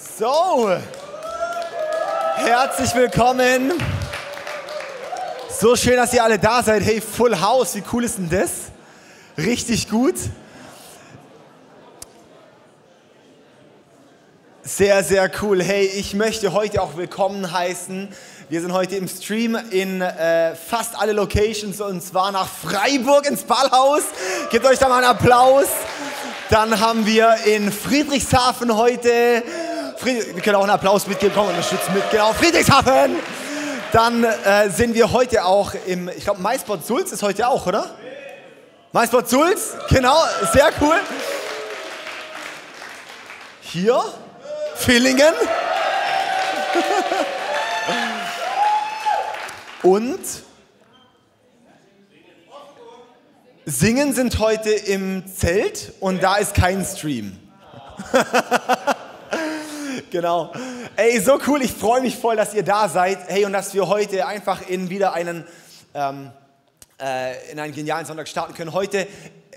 So, herzlich willkommen. So schön, dass ihr alle da seid. Hey, Full House, wie cool ist denn das? Richtig gut. Sehr, sehr cool. Hey, ich möchte heute auch willkommen heißen. Wir sind heute im Stream in äh, fast alle Locations und zwar nach Freiburg ins Ballhaus. Gebt euch da mal einen Applaus. Dann haben wir in Friedrichshafen heute, Fried wir können auch einen Applaus mitgeben, komm, unterstützen mit, genau, Friedrichshafen. Dann äh, sind wir heute auch im, ich glaube, MySpot Sulz ist heute auch, oder? MySpot Sulz, genau, sehr cool. Hier, Villingen. Und Singen sind heute im Zelt und da ist kein Stream. genau. Ey, so cool, ich freue mich voll, dass ihr da seid. Hey, und dass wir heute einfach in wieder einen, ähm, äh, in einen genialen Sonntag starten können. Heute,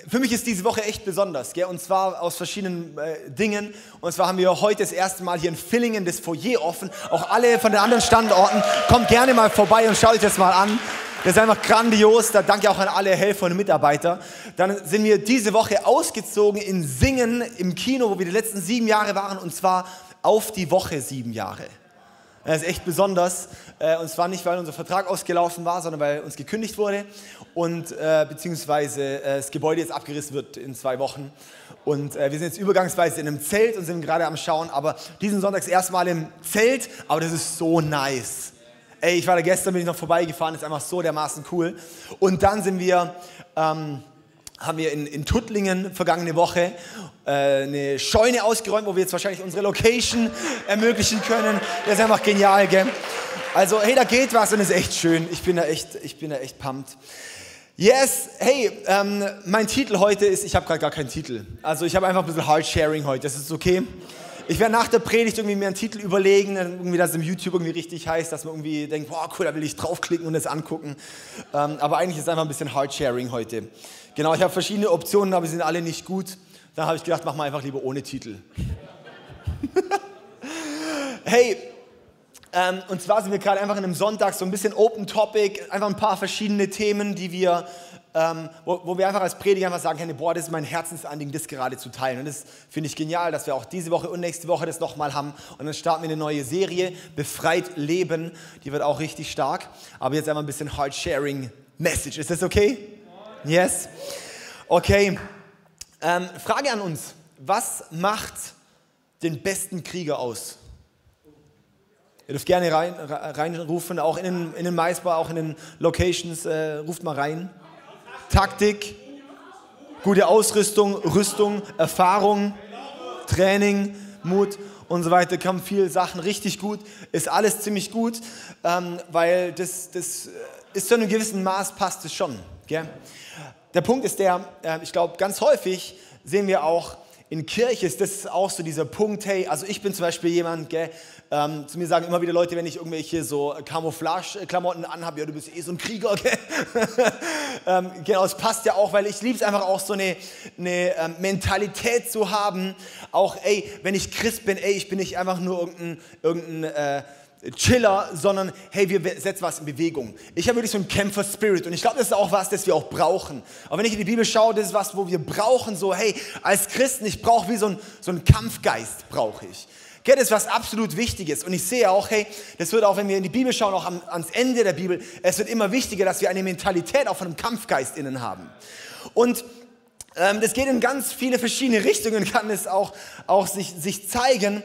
für mich ist diese Woche echt besonders, gell? und zwar aus verschiedenen äh, Dingen. Und zwar haben wir heute das erste Mal hier in Villingen das Foyer offen. Auch alle von den anderen Standorten, kommt gerne mal vorbei und schaut euch das mal an. Das ist einfach grandios. Da danke auch an alle Helfer und Mitarbeiter. Dann sind wir diese Woche ausgezogen in Singen im Kino, wo wir die letzten sieben Jahre waren, und zwar auf die Woche sieben Jahre. Das ist echt besonders. Äh, und zwar nicht, weil unser Vertrag ausgelaufen war, sondern weil uns gekündigt wurde und äh, beziehungsweise äh, das Gebäude jetzt abgerissen wird in zwei Wochen. Und äh, wir sind jetzt übergangsweise in einem Zelt und sind gerade am Schauen. Aber diesen Sonntag erstmal im Zelt. Aber das ist so nice. Ey, ich war da gestern, bin ich noch vorbeigefahren, ist einfach so dermaßen cool. Und dann sind wir, ähm, haben wir in, in Tuttlingen vergangene Woche äh, eine Scheune ausgeräumt, wo wir jetzt wahrscheinlich unsere Location ermöglichen können. Das ist einfach genial, gell? Also, hey, da geht was und ist echt schön. Ich bin da echt, ich bin da echt pumped. Yes, hey, ähm, mein Titel heute ist, ich habe gerade gar keinen Titel. Also ich habe einfach ein bisschen Hard Sharing heute, das ist okay. Ich werde nach der Predigt irgendwie mir einen Titel überlegen, irgendwie, dass es im YouTube irgendwie richtig heißt, dass man irgendwie denkt, boah, cool, da will ich draufklicken und das angucken. Ähm, aber eigentlich ist es einfach ein bisschen Hard-Sharing heute. Genau, ich habe verschiedene Optionen, aber sie sind alle nicht gut. Da habe ich gedacht, mach mal einfach lieber ohne Titel. hey, ähm, und zwar sind wir gerade einfach in einem Sonntag so ein bisschen Open Topic, einfach ein paar verschiedene Themen, die wir ähm, wo, wo, wir einfach als Prediger einfach sagen können, boah, das ist mein Herzensanliegen, das gerade zu teilen. Und das finde ich genial, dass wir auch diese Woche und nächste Woche das nochmal haben. Und dann starten wir eine neue Serie, Befreit Leben. Die wird auch richtig stark. Aber jetzt einfach ein bisschen Hard Sharing Message. Ist das okay? Yes? Okay. Ähm, Frage an uns. Was macht den besten Krieger aus? Ihr dürft gerne rein, reinrufen, auch in den, in den Maisbar, auch in den Locations, äh, ruft mal rein. Taktik, gute Ausrüstung, Rüstung, Erfahrung, Training, Mut und so weiter. Kamen viele Sachen richtig gut. Ist alles ziemlich gut, ähm, weil das, das ist zu einem gewissen Maß passt es schon. Gell? Der Punkt ist der, äh, ich glaube, ganz häufig sehen wir auch, in Kirche ist das auch so dieser Punkt, hey, also ich bin zum Beispiel jemand, gell, ähm, zu mir sagen immer wieder Leute, wenn ich irgendwelche so Camouflage-Klamotten anhabe, ja, du bist eh so ein Krieger, gell? ähm, genau, es passt ja auch, weil ich liebe es einfach auch so eine, eine ähm, Mentalität zu haben, auch, ey, wenn ich Christ bin, ey, ich bin nicht einfach nur irgendein, irgendein äh, Chiller, sondern hey, wir setzen was in Bewegung. Ich habe wirklich so einen Kämpfer-Spirit und ich glaube, das ist auch was, das wir auch brauchen. Aber wenn ich in die Bibel schaue, das ist was, wo wir brauchen, so hey, als Christen, ich brauche wie so ein, so einen Kampfgeist, brauche ich. Okay, das ist was absolut Wichtiges. Und ich sehe auch, hey, das wird auch, wenn wir in die Bibel schauen, auch am, ans Ende der Bibel, es wird immer wichtiger, dass wir eine Mentalität auch von einem Kampfgeist innen haben. Und das geht in ganz viele verschiedene Richtungen, kann es auch, auch sich, sich zeigen.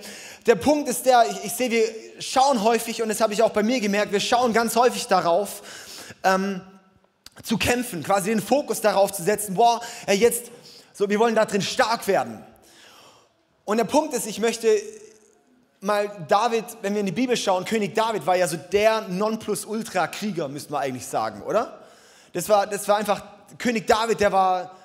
Der Punkt ist der, ich, ich sehe, wir schauen häufig, und das habe ich auch bei mir gemerkt, wir schauen ganz häufig darauf, ähm, zu kämpfen, quasi den Fokus darauf zu setzen, boah, jetzt, so, wir wollen da drin stark werden. Und der Punkt ist, ich möchte mal David, wenn wir in die Bibel schauen, König David war ja so der Nonplusultra-Krieger, müsste man eigentlich sagen, oder? Das war, das war einfach, König David, der war,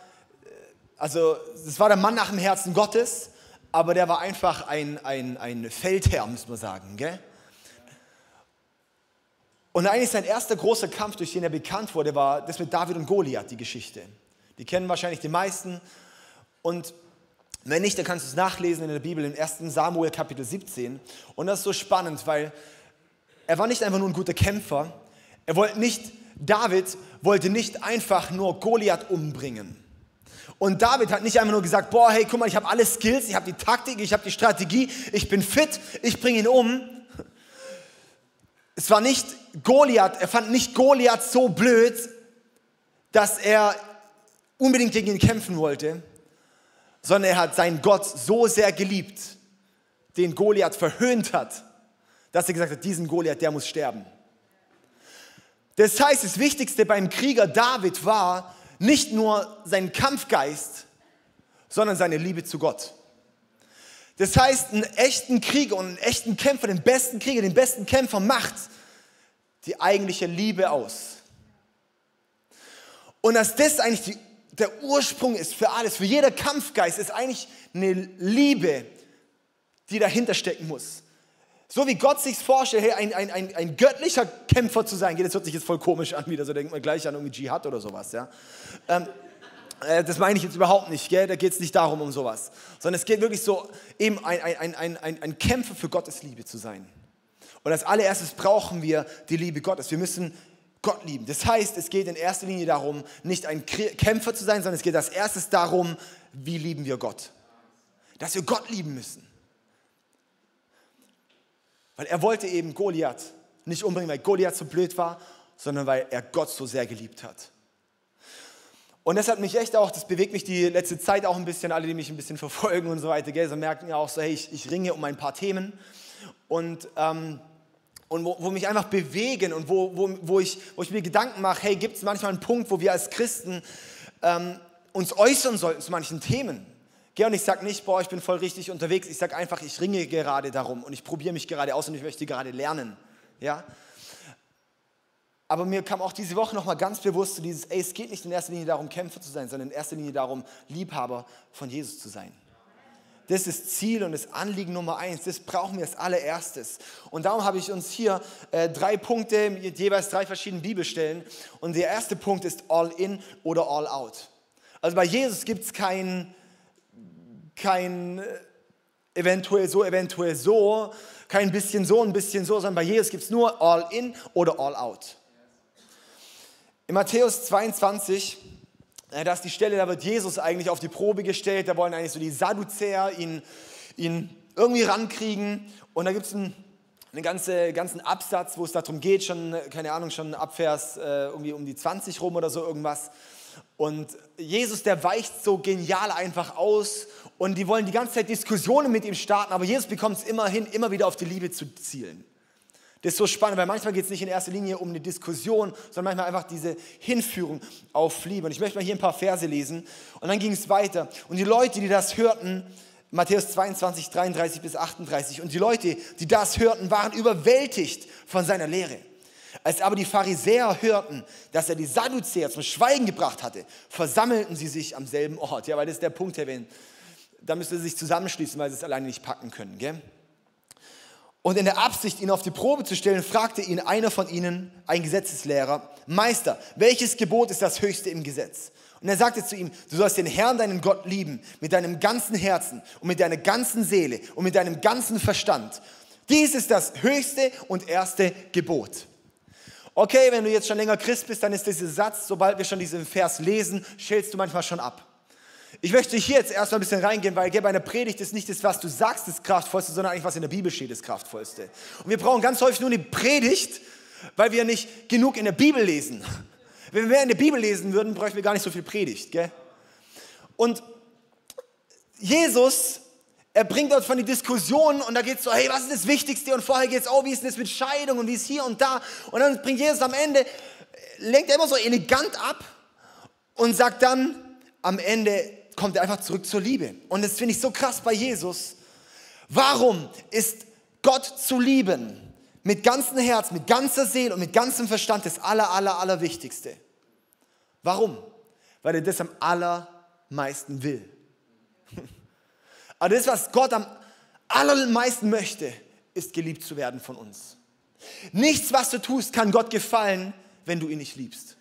also, das war der Mann nach dem Herzen Gottes aber der war einfach ein, ein, ein Feldherr, muss man sagen. Gell? Und eigentlich sein erster großer Kampf, durch den er bekannt wurde, war das mit David und Goliath, die Geschichte. Die kennen wahrscheinlich die meisten. Und Wenn nicht, dann kannst du es nachlesen in der Bibel im 1. Samuel Kapitel 17. Und das ist so spannend, weil er war nicht einfach nur ein guter Kämpfer. Er wollte nicht, David wollte nicht einfach nur Goliath umbringen. Und David hat nicht einfach nur gesagt, boah, hey, guck mal, ich habe alle Skills, ich habe die Taktik, ich habe die Strategie, ich bin fit, ich bringe ihn um. Es war nicht Goliath, er fand nicht Goliath so blöd, dass er unbedingt gegen ihn kämpfen wollte, sondern er hat seinen Gott so sehr geliebt, den Goliath verhöhnt hat, dass er gesagt hat, diesen Goliath, der muss sterben. Das heißt, das Wichtigste beim Krieger David war nicht nur sein Kampfgeist, sondern seine Liebe zu Gott. Das heißt, einen echten Krieger und einen echten Kämpfer, den besten Krieger, den besten Kämpfer macht die eigentliche Liebe aus. Und dass das eigentlich die der Ursprung ist für alles, für jeder Kampfgeist ist eigentlich eine Liebe, die dahinter stecken muss. So wie Gott sich vorstellt, hey, ein, ein, ein, ein göttlicher Kämpfer zu sein, das hört sich jetzt voll komisch an wieder, so denkt man gleich an irgendwie Dschihad oder sowas, ja. Ähm, äh, das meine ich jetzt überhaupt nicht, gell? da geht es nicht darum um sowas, sondern es geht wirklich so, eben ein, ein, ein, ein, ein Kämpfer für Gottes Liebe zu sein. Und als allererstes brauchen wir die Liebe Gottes. Wir müssen Gott lieben. Das heißt, es geht in erster Linie darum, nicht ein Kämpfer zu sein, sondern es geht als erstes darum, wie lieben wir Gott. Dass wir Gott lieben müssen. Weil er wollte eben Goliath nicht umbringen, weil Goliath so blöd war, sondern weil er Gott so sehr geliebt hat. Und das hat mich echt auch, das bewegt mich die letzte Zeit auch ein bisschen, alle, die mich ein bisschen verfolgen und so weiter, gell, so merken ja auch so, hey, ich, ich ringe um ein paar Themen. Und ähm, und wo, wo mich einfach bewegen und wo, wo, wo, ich, wo ich mir Gedanken mache, hey, gibt es manchmal einen Punkt, wo wir als Christen ähm, uns äußern sollten zu manchen Themen? Geh und ich sage nicht, boah, ich bin voll richtig unterwegs. Ich sage einfach, ich ringe gerade darum und ich probiere mich gerade aus und ich möchte gerade lernen. Ja? Aber mir kam auch diese Woche nochmal ganz bewusst zu dieses, ey, es geht nicht in erster Linie darum, Kämpfer zu sein, sondern in erster Linie darum, Liebhaber von Jesus zu sein. Das ist Ziel und das Anliegen Nummer eins. Das brauchen wir als allererstes. Und darum habe ich uns hier äh, drei Punkte mit jeweils drei verschiedenen Bibelstellen. Und der erste Punkt ist All in oder All out. Also bei Jesus gibt es kein, kein äh, eventuell so, eventuell so, kein bisschen so, ein bisschen so, sondern bei Jesus gibt es nur All in oder All out. In Matthäus 22 das ist die Stelle, da wird Jesus eigentlich auf die Probe gestellt. Da wollen eigentlich so die Sadduzäer ihn, ihn irgendwie rankriegen. Und da gibt es einen, einen ganze, ganzen Absatz, wo es darum geht, schon, keine Ahnung, schon ab Vers äh, irgendwie um die 20 rum oder so irgendwas. Und Jesus, der weicht so genial einfach aus und die wollen die ganze Zeit Diskussionen mit ihm starten, aber Jesus bekommt es immerhin, immer wieder auf die Liebe zu zielen. Das ist so spannend, weil manchmal geht es nicht in erster Linie um eine Diskussion, sondern manchmal einfach diese Hinführung auf Liebe. Und ich möchte mal hier ein paar Verse lesen. Und dann ging es weiter. Und die Leute, die das hörten, Matthäus 22, 33 bis 38, und die Leute, die das hörten, waren überwältigt von seiner Lehre. Als aber die Pharisäer hörten, dass er die Sadduzäer zum Schweigen gebracht hatte, versammelten sie sich am selben Ort. Ja, weil das ist der Punkt, Herr Wien. Da müsste sie sich zusammenschließen, weil sie es alleine nicht packen können. Gell? Und in der Absicht, ihn auf die Probe zu stellen, fragte ihn einer von ihnen, ein Gesetzeslehrer, Meister, welches Gebot ist das höchste im Gesetz? Und er sagte zu ihm, du sollst den Herrn, deinen Gott, lieben, mit deinem ganzen Herzen und mit deiner ganzen Seele und mit deinem ganzen Verstand. Dies ist das höchste und erste Gebot. Okay, wenn du jetzt schon länger Christ bist, dann ist dieser Satz, sobald wir schon diesen Vers lesen, schälst du manchmal schon ab. Ich möchte hier jetzt erstmal ein bisschen reingehen, weil bei einer Predigt ist nicht das, was du sagst, das Kraftvollste, sondern eigentlich, was in der Bibel steht, das Kraftvollste. Und wir brauchen ganz häufig nur eine Predigt, weil wir nicht genug in der Bibel lesen. Wenn wir mehr in der Bibel lesen würden, bräuchten wir gar nicht so viel Predigt. Gell? Und Jesus, er bringt dort von die Diskussion und da geht es so, hey, was ist das Wichtigste? Und vorher geht es, oh, wie ist denn das mit Scheidung und wie ist hier und da? Und dann bringt Jesus am Ende, lenkt er immer so elegant ab und sagt dann am Ende, kommt er einfach zurück zur Liebe. Und das finde ich so krass bei Jesus. Warum ist Gott zu lieben mit ganzem Herz, mit ganzer Seele und mit ganzem Verstand das aller, aller, aller Wichtigste? Warum? Weil er das am allermeisten will. Aber das, was Gott am allermeisten möchte, ist geliebt zu werden von uns. Nichts, was du tust, kann Gott gefallen, wenn du ihn nicht liebst.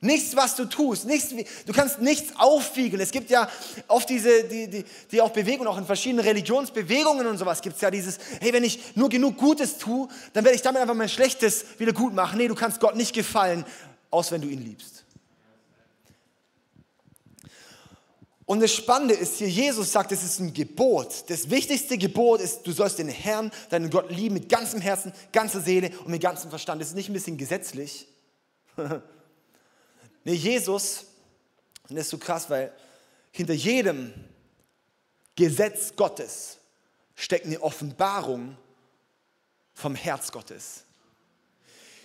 Nichts, was du tust. Nichts, du kannst nichts aufwiegeln. Es gibt ja oft diese, die, die, die auch Bewegungen, auch in verschiedenen Religionsbewegungen und sowas gibt es ja dieses, hey, wenn ich nur genug Gutes tue, dann werde ich damit einfach mein Schlechtes wieder gut machen. Nee, du kannst Gott nicht gefallen, aus wenn du ihn liebst. Und das Spannende ist hier, Jesus sagt, es ist ein Gebot. Das wichtigste Gebot ist, du sollst den Herrn, deinen Gott lieben mit ganzem Herzen, ganzer Seele und mit ganzem Verstand. Das ist nicht ein bisschen gesetzlich. nee, Jesus, und das ist so krass, weil hinter jedem Gesetz Gottes steckt eine Offenbarung vom Herz Gottes.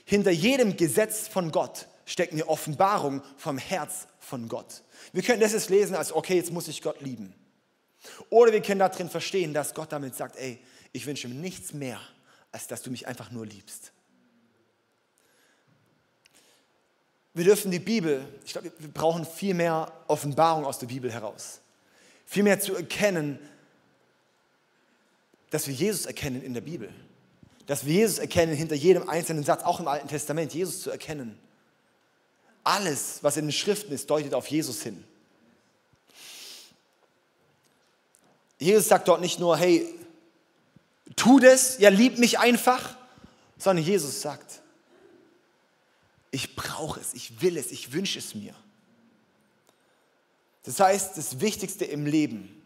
Hinter jedem Gesetz von Gott steckt eine Offenbarung vom Herz von Gott. Wir können das jetzt lesen als, okay, jetzt muss ich Gott lieben. Oder wir können darin verstehen, dass Gott damit sagt, ey, ich wünsche mir nichts mehr, als dass du mich einfach nur liebst. Wir dürfen die Bibel, ich glaube, wir brauchen viel mehr Offenbarung aus der Bibel heraus. Viel mehr zu erkennen, dass wir Jesus erkennen in der Bibel. Dass wir Jesus erkennen hinter jedem einzelnen Satz, auch im Alten Testament, Jesus zu erkennen. Alles, was in den Schriften ist, deutet auf Jesus hin. Jesus sagt dort nicht nur, hey, tu das, ja, lieb mich einfach, sondern Jesus sagt, ich brauche es, ich will es, ich wünsche es mir. Das heißt, das Wichtigste im Leben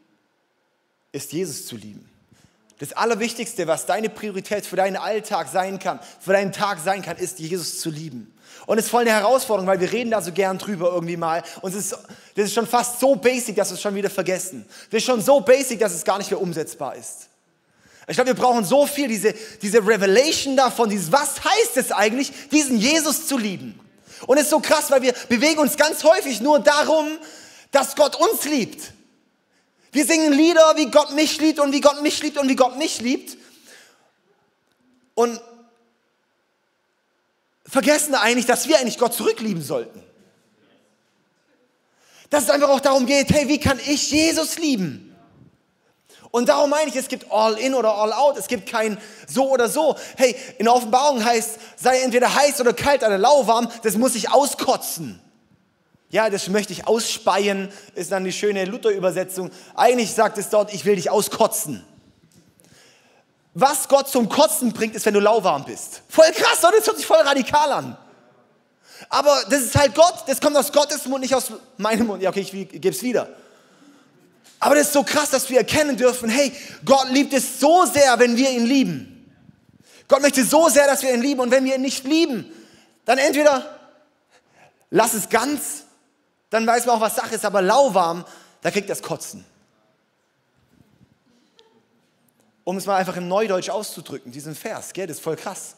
ist, Jesus zu lieben. Das Allerwichtigste, was deine Priorität für deinen Alltag sein kann, für deinen Tag sein kann, ist, Jesus zu lieben. Und es ist voll eine Herausforderung, weil wir reden da so gern drüber irgendwie mal. Und es ist, das ist schon fast so basic, dass wir es schon wieder vergessen. Das ist schon so basic, dass es gar nicht mehr umsetzbar ist. Ich glaube, wir brauchen so viel, diese, diese Revelation davon, dieses, was heißt es eigentlich, diesen Jesus zu lieben. Und es ist so krass, weil wir bewegen uns ganz häufig nur darum, dass Gott uns liebt. Wir singen Lieder, wie Gott mich liebt und wie Gott mich liebt und wie Gott mich liebt. Und vergessen eigentlich, dass wir eigentlich Gott zurücklieben sollten. Dass es einfach auch darum geht, hey, wie kann ich Jesus lieben? Und darum meine ich, es gibt all in oder all out. Es gibt kein so oder so. Hey, in der Offenbarung heißt, sei entweder heiß oder kalt oder lauwarm, das muss ich auskotzen. Ja, das möchte ich ausspeien, ist dann die schöne Luther-Übersetzung. Eigentlich sagt es dort, ich will dich auskotzen. Was Gott zum Kotzen bringt, ist, wenn du lauwarm bist. Voll krass, oder? Das hört sich voll radikal an. Aber das ist halt Gott, das kommt aus Gottes Mund, nicht aus meinem Mund. Ja, okay, ich gebe es wieder. Aber das ist so krass, dass wir erkennen dürfen, hey, Gott liebt es so sehr, wenn wir ihn lieben. Gott möchte so sehr, dass wir ihn lieben. Und wenn wir ihn nicht lieben, dann entweder lass es ganz dann weiß man auch, was Sache ist, aber lauwarm, da kriegt das Kotzen. Um es mal einfach im Neudeutsch auszudrücken, diesen Vers, gell, das ist voll krass.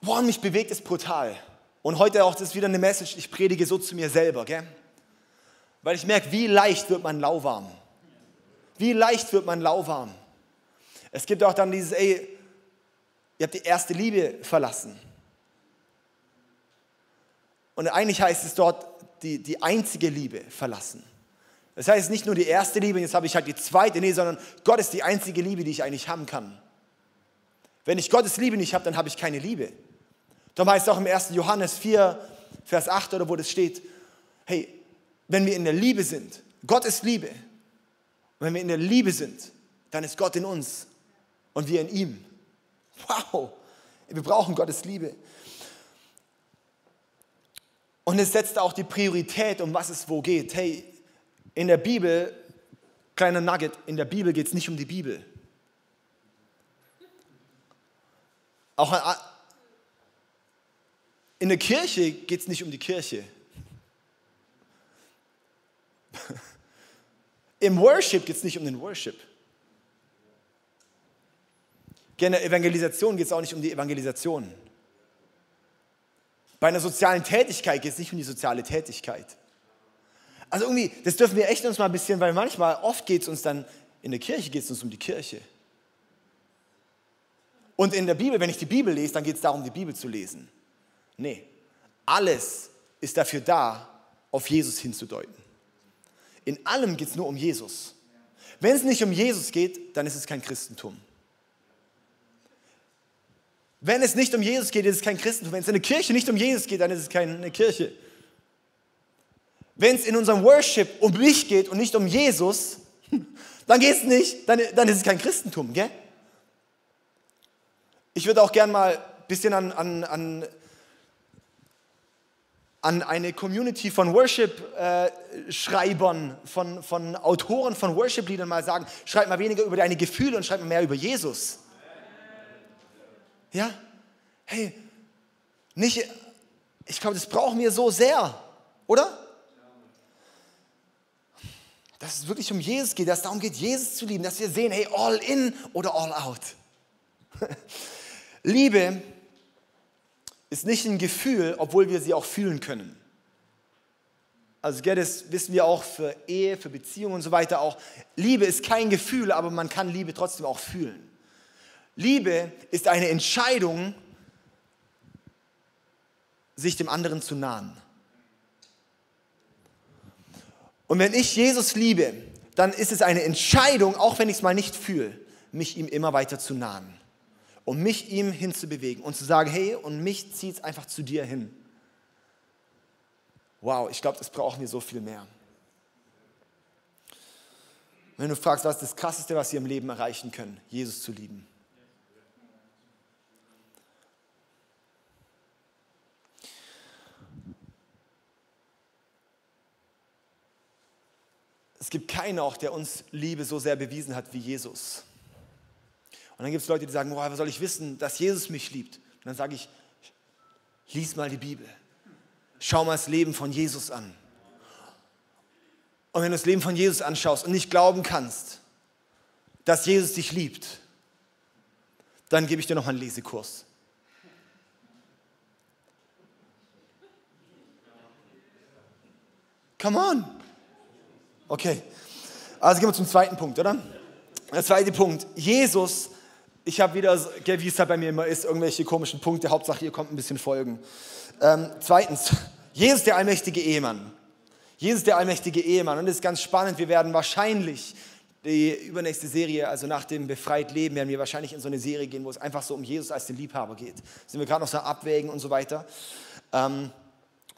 Boah, mich bewegt es brutal. Und heute auch, das ist wieder eine Message, ich predige so zu mir selber, gell? Weil ich merke, wie leicht wird man lauwarm. Wie leicht wird man lauwarm. Es gibt auch dann dieses, ey, ihr habt die erste Liebe verlassen. Und eigentlich heißt es dort, die, die einzige Liebe verlassen. Das heißt nicht nur die erste Liebe, jetzt habe ich halt die zweite, nee, sondern Gott ist die einzige Liebe, die ich eigentlich haben kann. Wenn ich Gottes Liebe nicht habe, dann habe ich keine Liebe. Darum heißt es auch im 1. Johannes 4, Vers 8 oder wo das steht, hey, wenn wir in der Liebe sind, Gott ist Liebe. Und wenn wir in der Liebe sind, dann ist Gott in uns und wir in ihm. Wow, wir brauchen Gottes Liebe. Und es setzt auch die Priorität, um was es wo geht. Hey, in der Bibel, kleiner Nugget, in der Bibel geht es nicht um die Bibel. Auch in der Kirche geht es nicht um die Kirche. Im Worship geht es nicht um den Worship. In der Evangelisation geht es auch nicht um die Evangelisation. Bei einer sozialen Tätigkeit geht es nicht um die soziale Tätigkeit. Also irgendwie, das dürfen wir echt uns mal ein bisschen, weil manchmal, oft geht es uns dann, in der Kirche geht es uns um die Kirche. Und in der Bibel, wenn ich die Bibel lese, dann geht es darum, die Bibel zu lesen. Nee, alles ist dafür da, auf Jesus hinzudeuten. In allem geht es nur um Jesus. Wenn es nicht um Jesus geht, dann ist es kein Christentum. Wenn es nicht um Jesus geht, ist es kein Christentum. Wenn es in der Kirche nicht um Jesus geht, dann ist es keine Kirche. Wenn es in unserem Worship um mich geht und nicht um Jesus, dann geht es nicht, dann, dann ist es kein Christentum, gell? Ich würde auch gern mal ein bisschen an, an, an, an eine Community von Worship-Schreibern, äh, von, von Autoren von Worship-Liedern mal sagen, schreib mal weniger über deine Gefühle und schreib mal mehr über Jesus. Ja? Hey, nicht, ich glaube, das brauchen wir so sehr, oder? Dass es wirklich um Jesus geht, dass es darum geht, Jesus zu lieben, dass wir sehen, hey, all in oder all out. Liebe ist nicht ein Gefühl, obwohl wir sie auch fühlen können. Also das wissen wir auch für Ehe, für Beziehungen und so weiter auch. Liebe ist kein Gefühl, aber man kann Liebe trotzdem auch fühlen. Liebe ist eine Entscheidung, sich dem anderen zu nahen. Und wenn ich Jesus liebe, dann ist es eine Entscheidung, auch wenn ich es mal nicht fühle, mich ihm immer weiter zu nahen um mich ihm hinzubewegen und zu sagen, hey, und mich zieht es einfach zu dir hin. Wow, ich glaube, das brauchen wir so viel mehr. Wenn du fragst, was ist das Krasseste, was wir im Leben erreichen können, Jesus zu lieben. Es gibt keinen auch, der uns Liebe so sehr bewiesen hat wie Jesus. Und dann gibt es Leute, die sagen, woher soll ich wissen, dass Jesus mich liebt? Und dann sage ich, lies mal die Bibel. Schau mal das Leben von Jesus an. Und wenn du das Leben von Jesus anschaust und nicht glauben kannst, dass Jesus dich liebt, dann gebe ich dir noch einen Lesekurs. Come on. Okay. Also gehen wir zum zweiten Punkt, oder? Der zweite Punkt. Jesus ich habe wieder, wie es halt bei mir immer ist, irgendwelche komischen Punkte. Hauptsache, ihr kommt ein bisschen folgen. Ähm, zweitens, Jesus der allmächtige Ehemann. Jesus der allmächtige Ehemann. Und das ist ganz spannend. Wir werden wahrscheinlich die übernächste Serie, also nach dem Befreit Leben, werden wir wahrscheinlich in so eine Serie gehen, wo es einfach so um Jesus als den Liebhaber geht. Sind wir gerade noch so abwägen und so weiter. Ähm,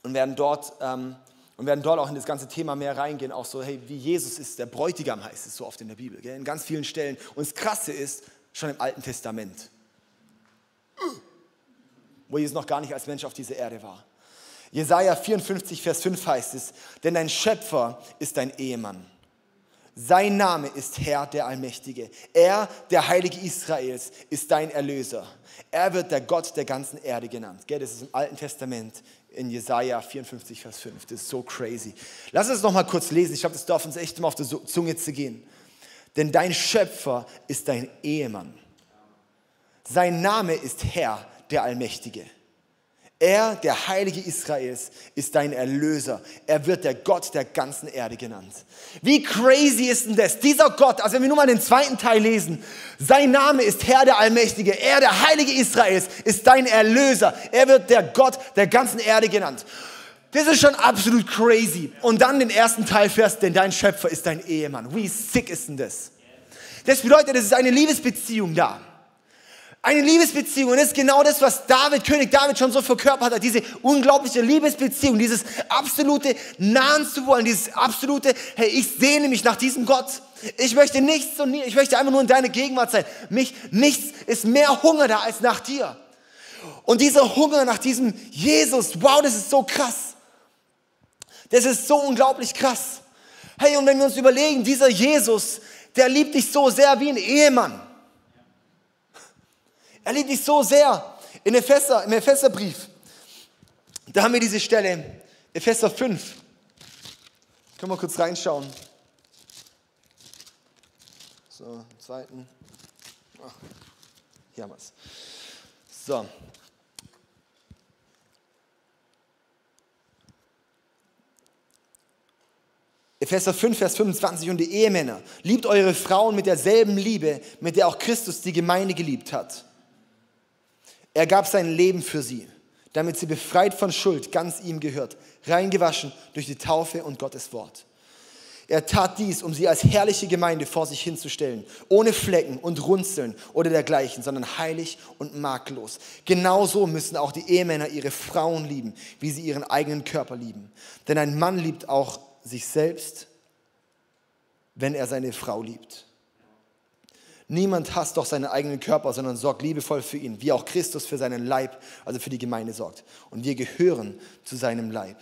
und werden dort ähm, und werden dort auch in das ganze Thema mehr reingehen, auch so, hey, wie Jesus ist, der Bräutigam heißt es so oft in der Bibel, gell? in ganz vielen Stellen. Und das Krasse ist, schon im Alten Testament, wo Jesus noch gar nicht als Mensch auf dieser Erde war. Jesaja 54, Vers 5 heißt es: Denn dein Schöpfer ist dein Ehemann. Sein Name ist Herr der Allmächtige. Er, der Heilige Israels, ist dein Erlöser. Er wird der Gott der ganzen Erde genannt. Das ist im Alten Testament in Jesaja 54, Vers 5. Das ist so crazy. Lass uns noch mal kurz lesen. Ich glaube, das darf uns echt immer auf die Zunge zu gehen denn dein Schöpfer ist dein Ehemann. Sein Name ist Herr, der Allmächtige. Er, der Heilige Israels, ist dein Erlöser. Er wird der Gott der ganzen Erde genannt. Wie crazy ist denn das? Dieser Gott, also wenn wir nur mal den zweiten Teil lesen, sein Name ist Herr der Allmächtige. Er, der Heilige Israels, ist dein Erlöser. Er wird der Gott der ganzen Erde genannt. Das ist schon absolut crazy. Und dann den ersten Teil fährst, denn dein Schöpfer ist dein Ehemann. Wie sick ist denn das? Das bedeutet, es ist eine Liebesbeziehung da. Eine Liebesbeziehung. Und das ist genau das, was David, König David schon so verkörpert hat. Diese unglaubliche Liebesbeziehung, dieses absolute Nahen zu wollen, dieses absolute, hey, ich sehne mich nach diesem Gott. Ich möchte nichts und nie, ich möchte einfach nur in deiner Gegenwart sein. Mich, nichts ist mehr Hunger da als nach dir. Und dieser Hunger nach diesem Jesus, wow, das ist so krass. Das ist so unglaublich krass. Hey, und wenn wir uns überlegen, dieser Jesus, der liebt dich so sehr wie ein Ehemann. Er liebt dich so sehr. In Epheser, im Epheserbrief, da haben wir diese Stelle, Epheser 5. Können wir kurz reinschauen. So, zweiten. Ach, hier haben wir es. So, Epheser 5, Vers 25 und die Ehemänner, liebt eure Frauen mit derselben Liebe, mit der auch Christus die Gemeinde geliebt hat. Er gab sein Leben für sie, damit sie befreit von Schuld ganz ihm gehört, reingewaschen durch die Taufe und Gottes Wort. Er tat dies, um sie als herrliche Gemeinde vor sich hinzustellen, ohne Flecken und Runzeln oder dergleichen, sondern heilig und makellos. Genauso müssen auch die Ehemänner ihre Frauen lieben, wie sie ihren eigenen Körper lieben. Denn ein Mann liebt auch sich selbst, wenn er seine Frau liebt. Niemand hasst doch seinen eigenen Körper, sondern sorgt liebevoll für ihn, wie auch Christus für seinen Leib, also für die Gemeinde sorgt. Und wir gehören zu seinem Leib.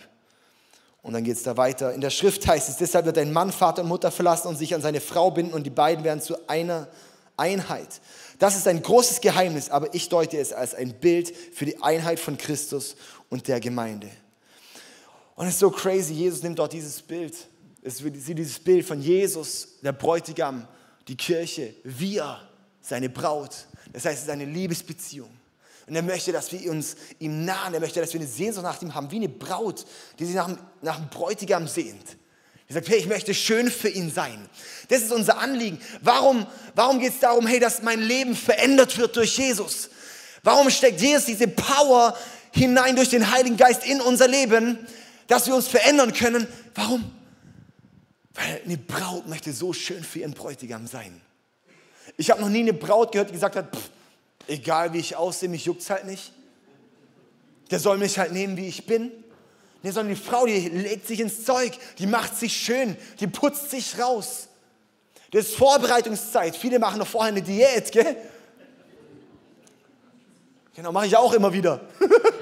Und dann geht es da weiter. In der Schrift heißt es, deshalb wird ein Mann Vater und Mutter verlassen und sich an seine Frau binden und die beiden werden zu einer Einheit. Das ist ein großes Geheimnis, aber ich deute es als ein Bild für die Einheit von Christus und der Gemeinde. Und es ist so crazy, Jesus nimmt dort dieses Bild. Es ist dieses Bild von Jesus, der Bräutigam, die Kirche, wir, seine Braut. Das heißt, es ist eine Liebesbeziehung. Und er möchte, dass wir uns ihm nahen. Er möchte, dass wir eine Sehnsucht nach ihm haben, wie eine Braut, die sich nach, nach einem Bräutigam sehnt. Die sagt, hey, ich möchte schön für ihn sein. Das ist unser Anliegen. Warum, warum geht es darum, hey, dass mein Leben verändert wird durch Jesus? Warum steckt Jesus diese Power hinein durch den Heiligen Geist in unser Leben, dass wir uns verändern können? Warum? Weil eine Braut möchte so schön für ihren Bräutigam sein. Ich habe noch nie eine Braut gehört, die gesagt hat, pff, egal wie ich aussehe, mich juckt es halt nicht. Der soll mich halt nehmen, wie ich bin. Nee, sondern die Frau, die legt sich ins Zeug, die macht sich schön, die putzt sich raus. Das ist Vorbereitungszeit. Viele machen noch vorher eine Diät, gell? Genau, mache ich auch immer wieder.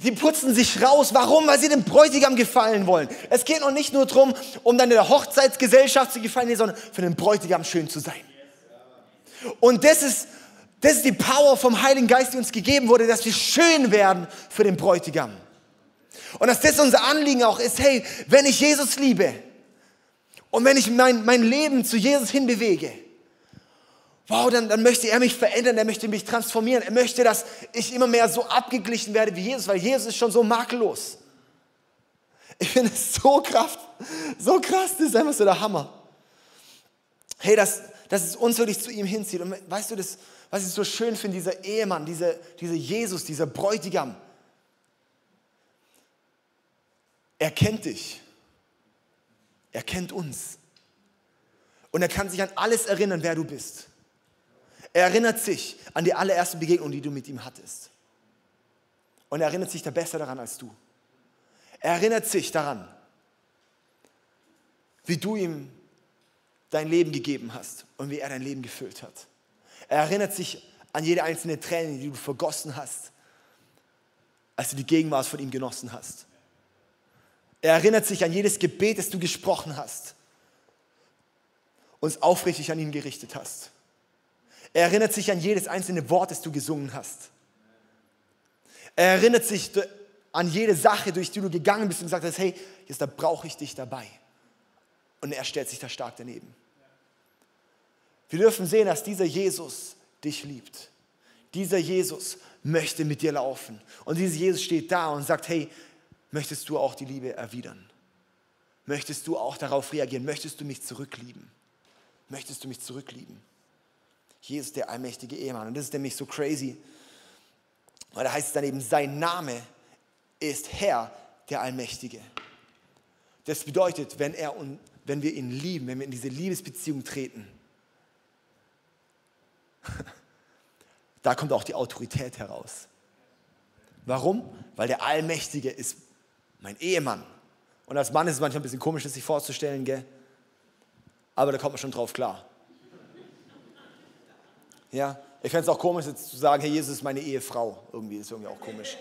Sie putzen sich raus. Warum? Weil sie dem Bräutigam gefallen wollen. Es geht noch nicht nur darum, um dann der Hochzeitsgesellschaft zu gefallen, sondern für den Bräutigam schön zu sein. Und das ist, das ist die Power vom Heiligen Geist, die uns gegeben wurde, dass wir schön werden für den Bräutigam. Und dass das unser Anliegen auch ist, hey, wenn ich Jesus liebe und wenn ich mein, mein Leben zu Jesus hinbewege, wow, dann, dann möchte er mich verändern, er möchte mich transformieren, er möchte, dass ich immer mehr so abgeglichen werde wie Jesus, weil Jesus ist schon so makellos. Ich finde es so krass, so krass, das ist einfach so der Hammer. Hey, das, dass es uns wirklich zu ihm hinzieht. Und weißt du, das, was ich so schön finde, dieser Ehemann, dieser, dieser Jesus, dieser Bräutigam, er kennt dich. Er kennt uns. Und er kann sich an alles erinnern, wer du bist. Er erinnert sich an die allererste Begegnung, die du mit ihm hattest. Und er erinnert sich da besser daran als du. Er erinnert sich daran, wie du ihm dein Leben gegeben hast und wie er dein Leben gefüllt hat. Er erinnert sich an jede einzelne Träne, die du vergossen hast, als du die Gegenwart von ihm genossen hast. Er erinnert sich an jedes Gebet, das du gesprochen hast und es aufrichtig an ihn gerichtet hast. Er erinnert sich an jedes einzelne Wort, das du gesungen hast. Er erinnert sich an jede Sache, durch die du gegangen bist und gesagt hast, hey, jetzt da brauche ich dich dabei. Und er stellt sich da stark daneben. Wir dürfen sehen, dass dieser Jesus dich liebt. Dieser Jesus möchte mit dir laufen. Und dieser Jesus steht da und sagt, hey, möchtest du auch die Liebe erwidern? Möchtest du auch darauf reagieren? Möchtest du mich zurücklieben? Möchtest du mich zurücklieben? Jesus, der allmächtige Ehemann. Und das ist nämlich so crazy, weil da heißt es dann eben, sein Name ist Herr, der Allmächtige. Das bedeutet, wenn, er, wenn wir ihn lieben, wenn wir in diese Liebesbeziehung treten, da kommt auch die Autorität heraus. Warum? Weil der Allmächtige ist mein Ehemann. Und als Mann ist es manchmal ein bisschen komisch, das sich vorzustellen, gell? Aber da kommt man schon drauf klar. Ja, ich fände es auch komisch, jetzt zu sagen, hey, Jesus ist meine Ehefrau. Irgendwie ist irgendwie auch komisch.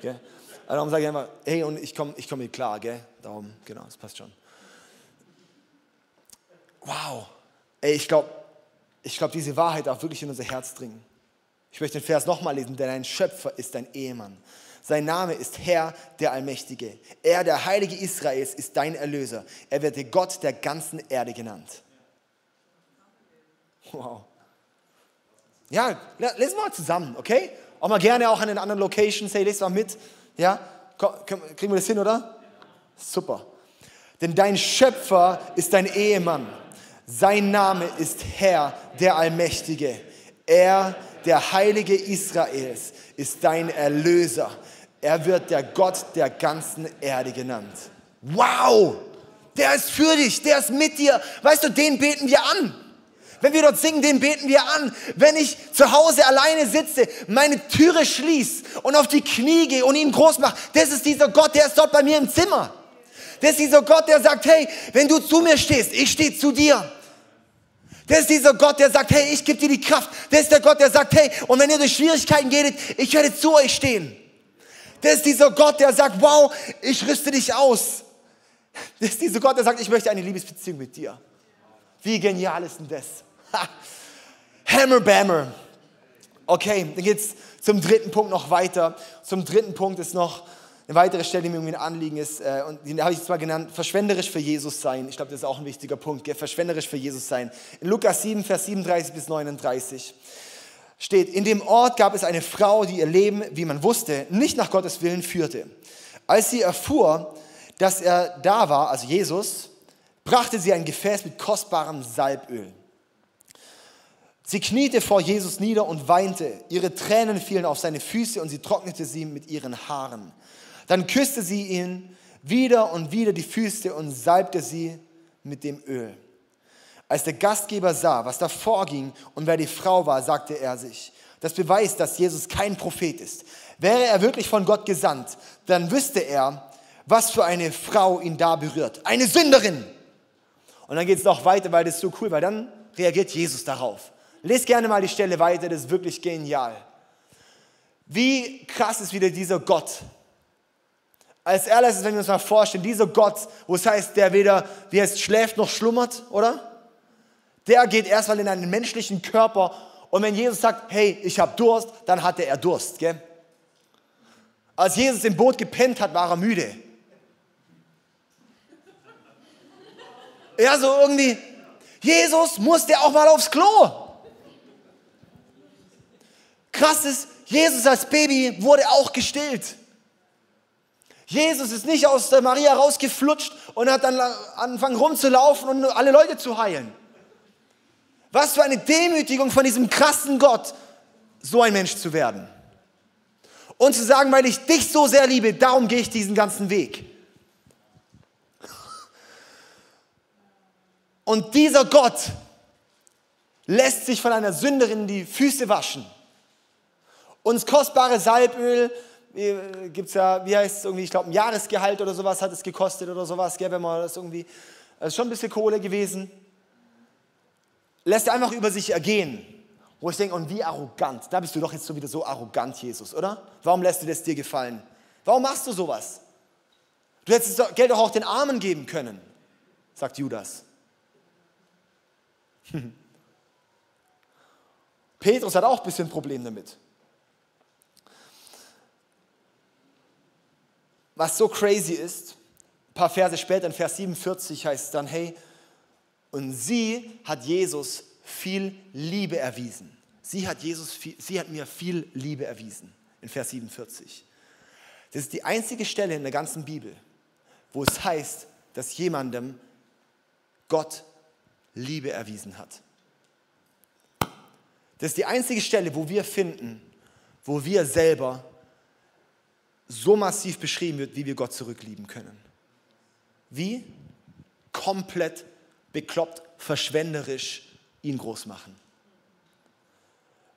Gell? Also darum sage ich einfach, hey, und ich komme ich komm mit klar, gell? Darum, genau, das passt schon. Wow. Ey, ich glaube, ich glaube, diese Wahrheit darf wirklich in unser Herz dringen. Ich möchte den Vers nochmal lesen, denn ein Schöpfer ist dein Ehemann. Sein Name ist Herr, der Allmächtige. Er, der Heilige Israels, ist dein Erlöser. Er wird dir Gott der ganzen Erde genannt. Wow. Ja, lesen wir mal zusammen, okay? Auch mal gerne auch an den anderen Locations. Hey, lest mal mit. Ja? Kriegen wir das hin, oder? Super. Denn dein Schöpfer ist dein Ehemann. Sein Name ist Herr, der Allmächtige. Er, der Heilige Israels, ist dein Erlöser. Er wird der Gott der ganzen Erde genannt. Wow, der ist für dich, der ist mit dir. Weißt du, den beten wir an. Wenn wir dort singen, den beten wir an. Wenn ich zu Hause alleine sitze, meine Türe schließe und auf die Knie gehe und ihn groß mache, das ist dieser Gott, der ist dort bei mir im Zimmer. Das ist dieser Gott, der sagt, hey, wenn du zu mir stehst, ich stehe zu dir. Das ist dieser Gott, der sagt, hey, ich gebe dir die Kraft. Das ist der Gott, der sagt, hey, und wenn ihr durch Schwierigkeiten geht, ich werde zu euch stehen. Das ist dieser Gott, der sagt, wow, ich rüste dich aus. Das ist dieser Gott, der sagt, ich möchte eine Liebesbeziehung mit dir. Wie genial ist denn das? Hammer Bammer. Okay, dann geht's zum dritten Punkt noch weiter. Zum dritten Punkt ist noch eine weitere Stelle, die mir irgendwie ein Anliegen ist, äh, und die habe ich mal genannt, verschwenderisch für Jesus sein. Ich glaube, das ist auch ein wichtiger Punkt, gell? verschwenderisch für Jesus sein. In Lukas 7, Vers 37 bis 39 steht, in dem Ort gab es eine Frau, die ihr Leben, wie man wusste, nicht nach Gottes Willen führte. Als sie erfuhr, dass er da war, also Jesus, brachte sie ein Gefäß mit kostbarem Salböl. Sie kniete vor Jesus nieder und weinte. Ihre Tränen fielen auf seine Füße und sie trocknete sie mit ihren Haaren. Dann küsste sie ihn wieder und wieder die Füße und salbte sie mit dem Öl. Als der Gastgeber sah, was da vorging und wer die Frau war, sagte er sich, das beweist, dass Jesus kein Prophet ist. Wäre er wirklich von Gott gesandt, dann wüsste er, was für eine Frau ihn da berührt. Eine Sünderin. Und dann geht es noch weiter, weil das ist so cool, weil dann reagiert Jesus darauf. Lest gerne mal die Stelle weiter, das ist wirklich genial. Wie krass ist wieder dieser Gott, als erstes, wenn wir uns mal vorstellen, dieser Gott, wo es heißt, der weder, wie heißt, schläft noch schlummert, oder? Der geht erstmal in einen menschlichen Körper und wenn Jesus sagt, hey, ich habe Durst, dann hatte er Durst, gell? Als Jesus im Boot gepennt hat, war er müde. Ja, so irgendwie, Jesus musste auch mal aufs Klo. Krass ist, Jesus als Baby wurde auch gestillt. Jesus ist nicht aus der Maria rausgeflutscht und hat dann angefangen rumzulaufen und alle Leute zu heilen. Was für eine Demütigung von diesem krassen Gott, so ein Mensch zu werden. Und zu sagen, weil ich dich so sehr liebe, darum gehe ich diesen ganzen Weg. Und dieser Gott lässt sich von einer Sünderin die Füße waschen. Uns kostbare Salböl äh, gibt es ja, wie heißt es irgendwie, ich glaube, ein Jahresgehalt oder sowas hat es gekostet oder sowas, gell, wenn man das irgendwie, das ist schon ein bisschen Kohle gewesen. Lässt er einfach über sich ergehen. Wo ich denke, und wie arrogant, da bist du doch jetzt so wieder so arrogant, Jesus, oder? Warum lässt du das dir gefallen? Warum machst du sowas? Du hättest das Geld doch auch den Armen geben können, sagt Judas. Petrus hat auch ein bisschen Problem damit. Was so crazy ist, ein paar Verse später, in Vers 47 heißt es dann, hey, und sie hat Jesus viel Liebe erwiesen. Sie hat, Jesus viel, sie hat mir viel Liebe erwiesen, in Vers 47. Das ist die einzige Stelle in der ganzen Bibel, wo es heißt, dass jemandem Gott Liebe erwiesen hat. Das ist die einzige Stelle, wo wir finden, wo wir selber so massiv beschrieben wird, wie wir Gott zurücklieben können. Wie? Komplett bekloppt, verschwenderisch ihn groß machen.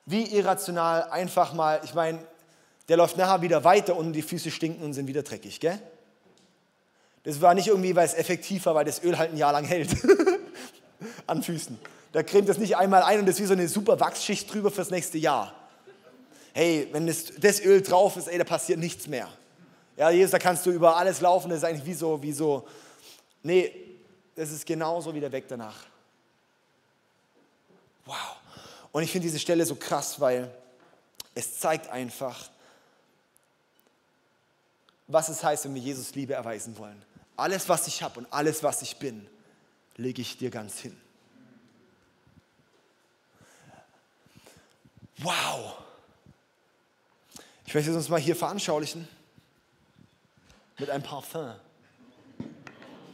Wie irrational einfach mal, ich meine, der läuft nachher wieder weiter und die Füße stinken und sind wieder dreckig, gell? Das war nicht irgendwie, weil es effektiv war, weil das Öl halt ein Jahr lang hält an Füßen. Da cremt das nicht einmal ein und das ist wie so eine super Wachsschicht drüber fürs nächste Jahr hey, wenn das, das Öl drauf ist, ey, da passiert nichts mehr. Ja, Jesus, da kannst du über alles laufen, das ist eigentlich wie so, wie so, nee, das ist genauso wieder weg danach. Wow. Und ich finde diese Stelle so krass, weil es zeigt einfach, was es heißt, wenn wir Jesus Liebe erweisen wollen. Alles, was ich habe und alles, was ich bin, lege ich dir ganz hin. Wow. Ich möchte es uns mal hier veranschaulichen mit einem Parfum.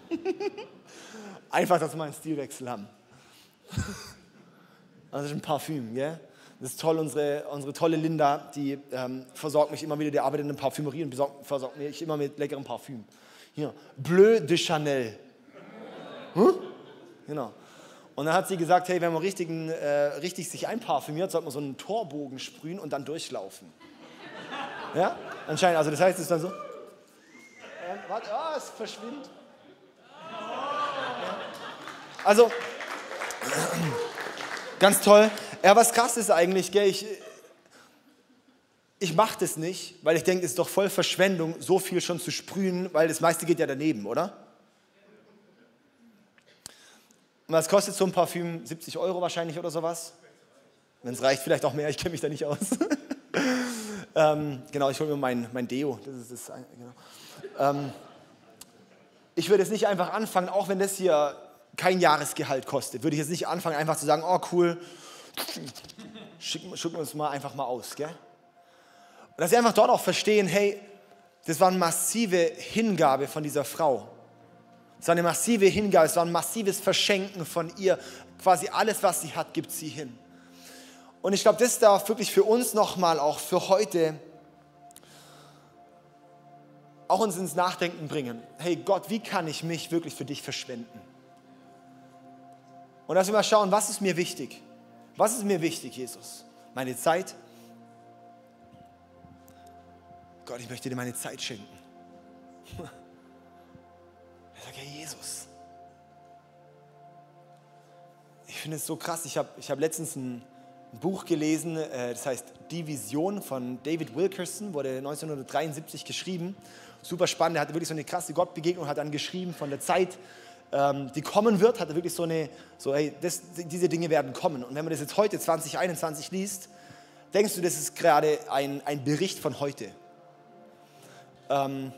Einfach, dass wir mal einen Stilwechsel haben. Das ist ein Parfüm, gell? Das ist toll, unsere, unsere tolle Linda, die ähm, versorgt mich immer wieder, die arbeitet in der Parfümerie und besorgt, versorgt mich immer mit leckerem Parfüm. Hier, Bleu de Chanel. Hm? Genau. Und dann hat sie gesagt, hey, wenn man richtig, äh, richtig sich einparfümiert, sollte man so einen Torbogen sprühen und dann durchlaufen. Ja, anscheinend. Also das heißt, es ist dann so. Ähm, warte, oh, es verschwindet. Also, ganz toll. Ja, was krass ist eigentlich, gell, ich, ich mache das nicht, weil ich denke, es ist doch voll Verschwendung, so viel schon zu sprühen, weil das meiste geht ja daneben, oder? Und was kostet so ein Parfüm? 70 Euro wahrscheinlich oder sowas? Wenn es reicht, vielleicht auch mehr, ich kenne mich da nicht aus. ähm, genau, ich hole mir mein, mein Deo. Das ist das, genau. ähm, ich würde jetzt nicht einfach anfangen, auch wenn das hier kein Jahresgehalt kostet, würde ich jetzt nicht anfangen, einfach zu sagen, oh cool, schicken, schicken wir uns mal einfach mal aus. Gell? Und dass sie einfach dort auch verstehen, hey, das war eine massive Hingabe von dieser Frau. Es war eine massive Hingabe, es war ein massives Verschenken von ihr. Quasi alles, was sie hat, gibt sie hin. Und ich glaube, das darf wirklich für uns nochmal, auch für heute, auch uns ins Nachdenken bringen. Hey Gott, wie kann ich mich wirklich für dich verschwenden? Und dass wir mal schauen, was ist mir wichtig? Was ist mir wichtig, Jesus? Meine Zeit? Gott, ich möchte dir meine Zeit schenken. Ich sage, ja, Jesus. Ich finde es so krass. Ich habe ich hab letztens ein Buch gelesen, äh, das heißt Die Vision von David Wilkerson, wurde 1973 geschrieben. Super spannend. Er hatte wirklich so eine krasse Gottbegegnung, hat dann geschrieben von der Zeit, ähm, die kommen wird, hat er wirklich so eine, so hey, das, diese Dinge werden kommen. Und wenn man das jetzt heute 2021 liest, denkst du, das ist gerade ein, ein Bericht von heute. Ähm,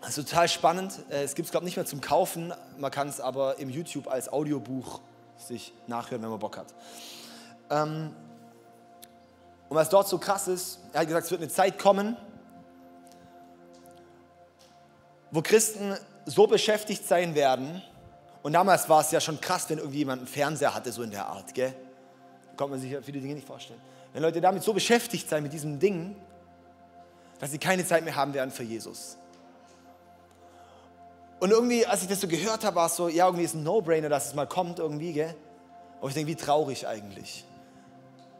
das ist total spannend. Äh, es gibt es, glaube ich, nicht mehr zum Kaufen. Man kann es aber im YouTube als Audiobuch sich nachhören, wenn man Bock hat. Ähm, und was dort so krass ist, er hat gesagt, es wird eine Zeit kommen, wo Christen so beschäftigt sein werden, und damals war es ja schon krass, wenn irgendwie jemand einen Fernseher hatte, so in der Art, gell? Da konnte man sich ja viele Dinge nicht vorstellen. Wenn Leute damit so beschäftigt sein mit diesem Ding, dass sie keine Zeit mehr haben werden für Jesus. Und irgendwie, als ich das so gehört habe, war es so, ja, irgendwie ist ein No-Brainer, dass es mal kommt irgendwie, gell? Aber ich denke, wie traurig eigentlich.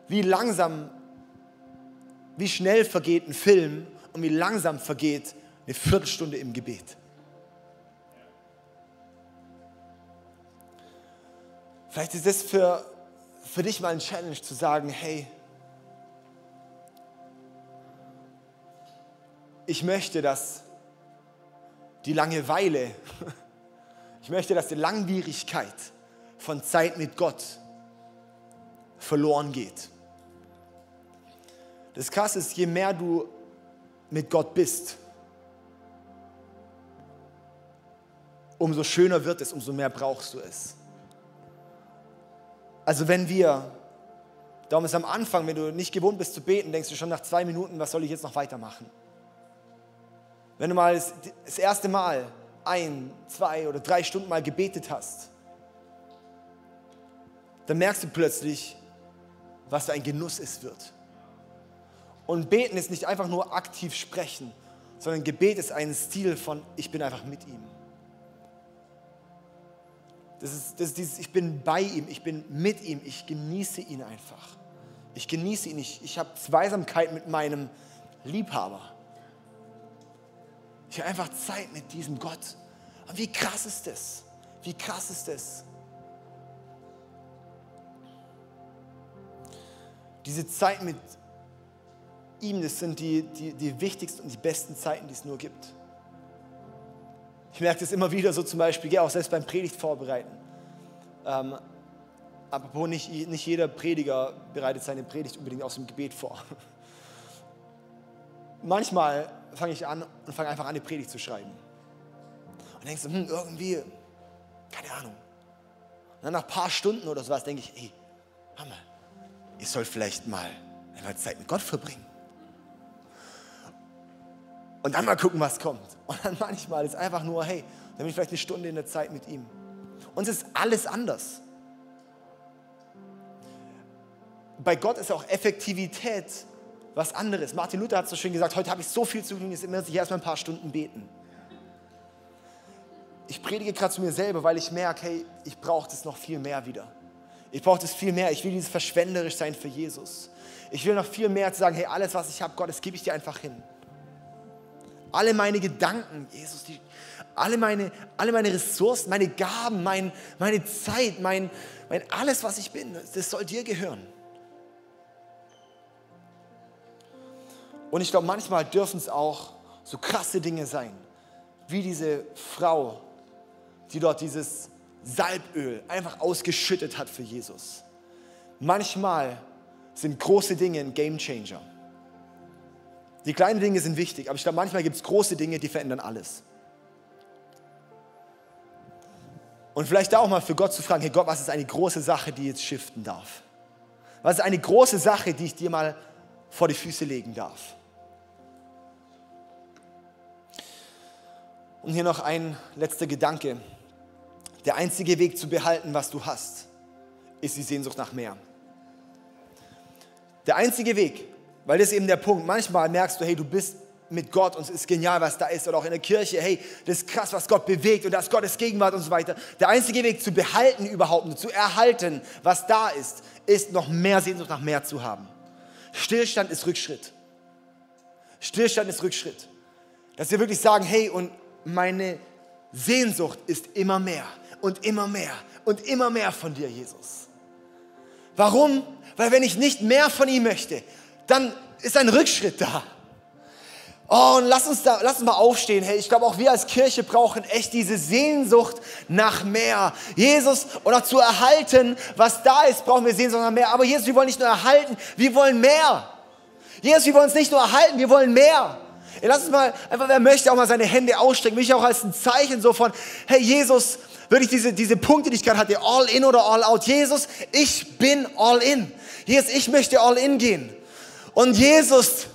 Wie langsam, wie schnell vergeht ein Film und wie langsam vergeht eine Viertelstunde im Gebet. Vielleicht ist das für, für dich mal ein Challenge zu sagen, hey, ich möchte, dass die Langeweile, ich möchte, dass die Langwierigkeit von Zeit mit Gott verloren geht. Das Krasse ist, je mehr du mit Gott bist, umso schöner wird es, umso mehr brauchst du es. Also wenn wir, darum ist am Anfang, wenn du nicht gewohnt bist zu beten, denkst du schon nach zwei Minuten, was soll ich jetzt noch weitermachen? Wenn du mal das erste Mal ein, zwei oder drei Stunden mal gebetet hast, dann merkst du plötzlich, was für ein Genuss es wird. Und beten ist nicht einfach nur aktiv sprechen, sondern Gebet ist ein Stil von, ich bin einfach mit ihm. Das ist, das ist dieses, ich bin bei ihm, ich bin mit ihm, ich genieße ihn einfach. Ich genieße ihn, ich, ich habe Zweisamkeit mit meinem Liebhaber. Ich habe einfach Zeit mit diesem Gott. Und wie krass ist das? Wie krass ist das? Diese Zeit mit ihm, das sind die, die, die wichtigsten und die besten Zeiten, die es nur gibt. Ich merke das immer wieder so zum Beispiel, auch selbst beim Predigt vorbereiten. Ähm, apropos, nicht, nicht jeder Prediger bereitet seine Predigt unbedingt aus dem Gebet vor. Manchmal fange ich an und fange einfach an, die Predigt zu schreiben. Und denkst du, hm, irgendwie, keine Ahnung. Und dann nach ein paar Stunden oder sowas denke ich, ey, Hammer, ich soll vielleicht mal einmal Zeit mit Gott verbringen. Und dann mal gucken, was kommt. Und dann manchmal ist einfach nur, hey, dann bin ich vielleicht eine Stunde in der Zeit mit ihm. Und es ist alles anders. Bei Gott ist auch Effektivität was anderes. Martin Luther hat so schön gesagt, heute habe ich so viel zu tun, jetzt muss ich erstmal ein paar Stunden beten. ich predige gerade zu mir selber, weil ich merke, hey, ich brauche das noch viel mehr wieder. Ich brauche das viel mehr. Ich will dieses verschwenderisch sein für Jesus. Ich will noch viel mehr zu sagen, hey, alles, was ich habe, Gott, das gebe ich dir einfach hin. Alle meine Gedanken, Jesus, die, alle, meine, alle meine Ressourcen, meine Gaben, mein, meine Zeit, mein, mein alles, was ich bin, das soll dir gehören. Und ich glaube, manchmal dürfen es auch so krasse Dinge sein, wie diese Frau, die dort dieses Salböl einfach ausgeschüttet hat für Jesus. Manchmal sind große Dinge ein Game Changer. Die kleinen Dinge sind wichtig, aber ich glaube, manchmal gibt es große Dinge, die verändern alles. Und vielleicht auch mal für Gott zu fragen, hey Gott, was ist eine große Sache, die jetzt shiften darf? Was ist eine große Sache, die ich dir mal vor die Füße legen darf? Und hier noch ein letzter Gedanke. Der einzige Weg zu behalten, was du hast, ist die Sehnsucht nach mehr. Der einzige Weg, weil das ist eben der Punkt. Manchmal merkst du, hey, du bist mit Gott und es ist genial, was da ist. Oder auch in der Kirche, hey, das ist krass, was Gott bewegt und das ist Gottes Gegenwart und so weiter. Der einzige Weg zu behalten überhaupt, zu erhalten, was da ist, ist noch mehr Sehnsucht nach mehr zu haben. Stillstand ist Rückschritt. Stillstand ist Rückschritt. Dass wir wirklich sagen, hey, und meine Sehnsucht ist immer mehr und immer mehr und immer mehr von dir, Jesus. Warum? Weil wenn ich nicht mehr von ihm möchte, dann ist ein Rückschritt da. Oh, und lass uns da, lass uns mal aufstehen. Hey, ich glaube auch wir als Kirche brauchen echt diese Sehnsucht nach mehr. Jesus, und auch zu erhalten, was da ist, brauchen wir Sehnsucht nach mehr. Aber Jesus, wir wollen nicht nur erhalten, wir wollen mehr. Jesus, wir wollen es nicht nur erhalten, wir wollen mehr. Hey, lass uns mal, einfach wer möchte, auch mal seine Hände ausstrecken. Mich auch als ein Zeichen so von, hey Jesus, wirklich diese, diese Punkte, die ich gerade hatte, all in oder all out. Jesus, ich bin all in. Jesus, ich möchte all in gehen. Und Jesus,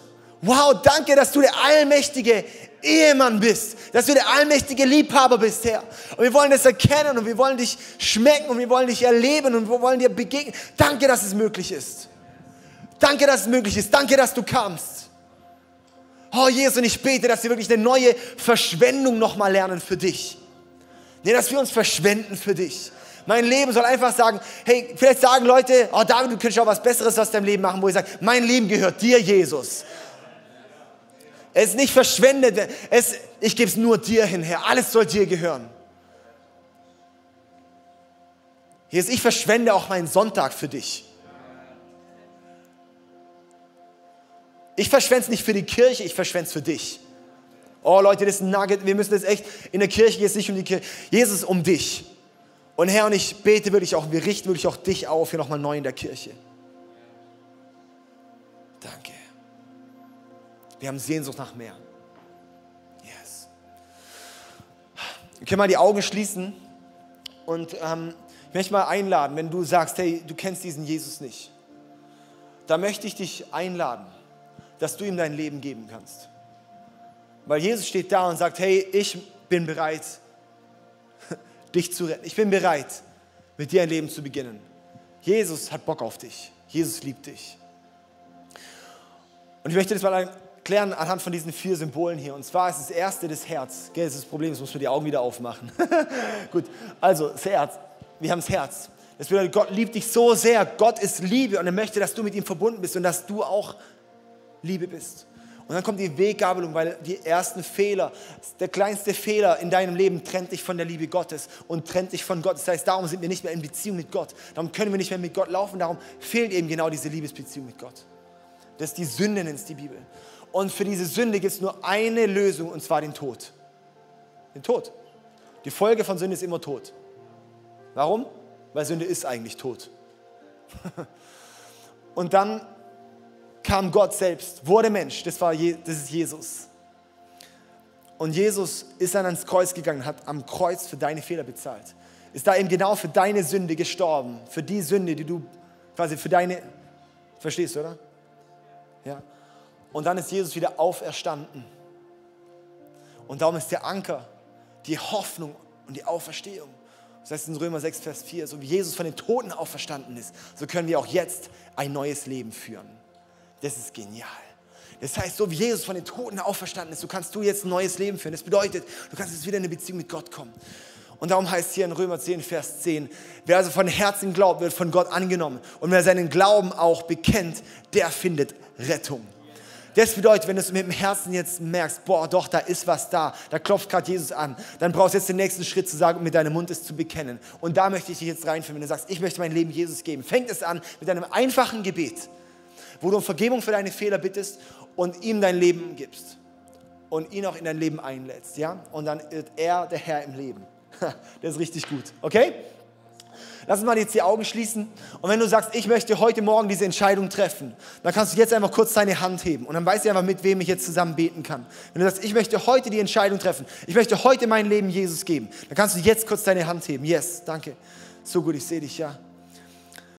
wow, danke, dass du der allmächtige Ehemann bist, dass du der allmächtige Liebhaber bist, Herr. Und wir wollen das erkennen und wir wollen dich schmecken und wir wollen dich erleben und wir wollen dir begegnen. Danke, dass es möglich ist. Danke, dass es möglich ist. Danke, dass du kamst. Oh Jesus, und ich bete, dass wir wirklich eine neue Verschwendung nochmal lernen für dich. Nee, dass wir uns verschwenden für dich. Mein Leben soll einfach sagen, hey, vielleicht sagen Leute, oh David, du könntest auch was Besseres aus deinem Leben machen, wo ich sage, mein Leben gehört dir, Jesus. Es ist nicht verschwendet, es, ich gebe es nur dir hin, Herr. Alles soll dir gehören. Jesus, ich verschwende auch meinen Sonntag für dich. Ich verschwende es nicht für die Kirche, ich verschwende es für dich. Oh Leute, das ist ein Nugget, wir müssen das echt, in der Kirche geht es nicht um die Kirche, Jesus um dich. Und Herr, und ich bete wirklich auch, wir richten wirklich auch dich auf, hier nochmal neu in der Kirche. Danke. Wir haben Sehnsucht nach mehr. Yes. Wir können mal die Augen schließen und ähm, ich möchte mal einladen, wenn du sagst, hey, du kennst diesen Jesus nicht. Da möchte ich dich einladen, dass du ihm dein Leben geben kannst. Weil Jesus steht da und sagt, hey, ich bin bereit, dich zu retten. Ich bin bereit, mit dir ein Leben zu beginnen. Jesus hat Bock auf dich. Jesus liebt dich. Und ich möchte das mal erklären anhand von diesen vier Symbolen hier. Und zwar ist das erste das Herz. Gell, das ist das Problem, jetzt muss man die Augen wieder aufmachen. Gut, also das Herz. Wir haben das Herz. Das bedeutet, Gott liebt dich so sehr. Gott ist Liebe und er möchte, dass du mit ihm verbunden bist und dass du auch Liebe bist. Und dann kommt die Weggabelung, weil die ersten Fehler, der kleinste Fehler in deinem Leben trennt dich von der Liebe Gottes und trennt dich von Gott. Das heißt, darum sind wir nicht mehr in Beziehung mit Gott. Darum können wir nicht mehr mit Gott laufen. Darum fehlt eben genau diese Liebesbeziehung mit Gott. Das ist die Sünde, nennt es die Bibel. Und für diese Sünde gibt es nur eine Lösung, und zwar den Tod. Den Tod. Die Folge von Sünde ist immer Tod. Warum? Weil Sünde ist eigentlich Tod. und dann kam Gott selbst, wurde Mensch, das, war Je, das ist Jesus. Und Jesus ist dann ans Kreuz gegangen, hat am Kreuz für deine Fehler bezahlt. Ist da eben genau für deine Sünde gestorben, für die Sünde, die du quasi für deine, verstehst du, oder? Ja. Und dann ist Jesus wieder auferstanden. Und darum ist der Anker die Hoffnung und die Auferstehung. Das heißt in Römer 6, Vers 4, so wie Jesus von den Toten auferstanden ist, so können wir auch jetzt ein neues Leben führen. Das ist genial. Das heißt, so wie Jesus von den Toten auferstanden ist, so kannst du jetzt ein neues Leben führen. Das bedeutet, du kannst jetzt wieder in eine Beziehung mit Gott kommen. Und darum heißt hier in Römer 10, Vers 10, wer also von Herzen glaubt, wird von Gott angenommen. Und wer seinen Glauben auch bekennt, der findet Rettung. Das bedeutet, wenn du es mit dem Herzen jetzt merkst, boah, doch, da ist was da, da klopft gerade Jesus an, dann brauchst du jetzt den nächsten Schritt zu sagen mit deinem Mund es zu bekennen. Und da möchte ich dich jetzt reinführen, wenn du sagst, ich möchte mein Leben Jesus geben. Fängt es an mit einem einfachen Gebet, wo du um Vergebung für deine Fehler bittest und ihm dein Leben gibst und ihn auch in dein Leben einlädst, ja? Und dann wird er der Herr im Leben. Das ist richtig gut, okay? Lass uns mal jetzt die Augen schließen. Und wenn du sagst, ich möchte heute Morgen diese Entscheidung treffen, dann kannst du jetzt einfach kurz deine Hand heben. Und dann weißt du einfach, mit wem ich jetzt zusammen beten kann. Wenn du sagst, ich möchte heute die Entscheidung treffen, ich möchte heute mein Leben Jesus geben, dann kannst du jetzt kurz deine Hand heben. Yes, danke. So gut, ich sehe dich, ja.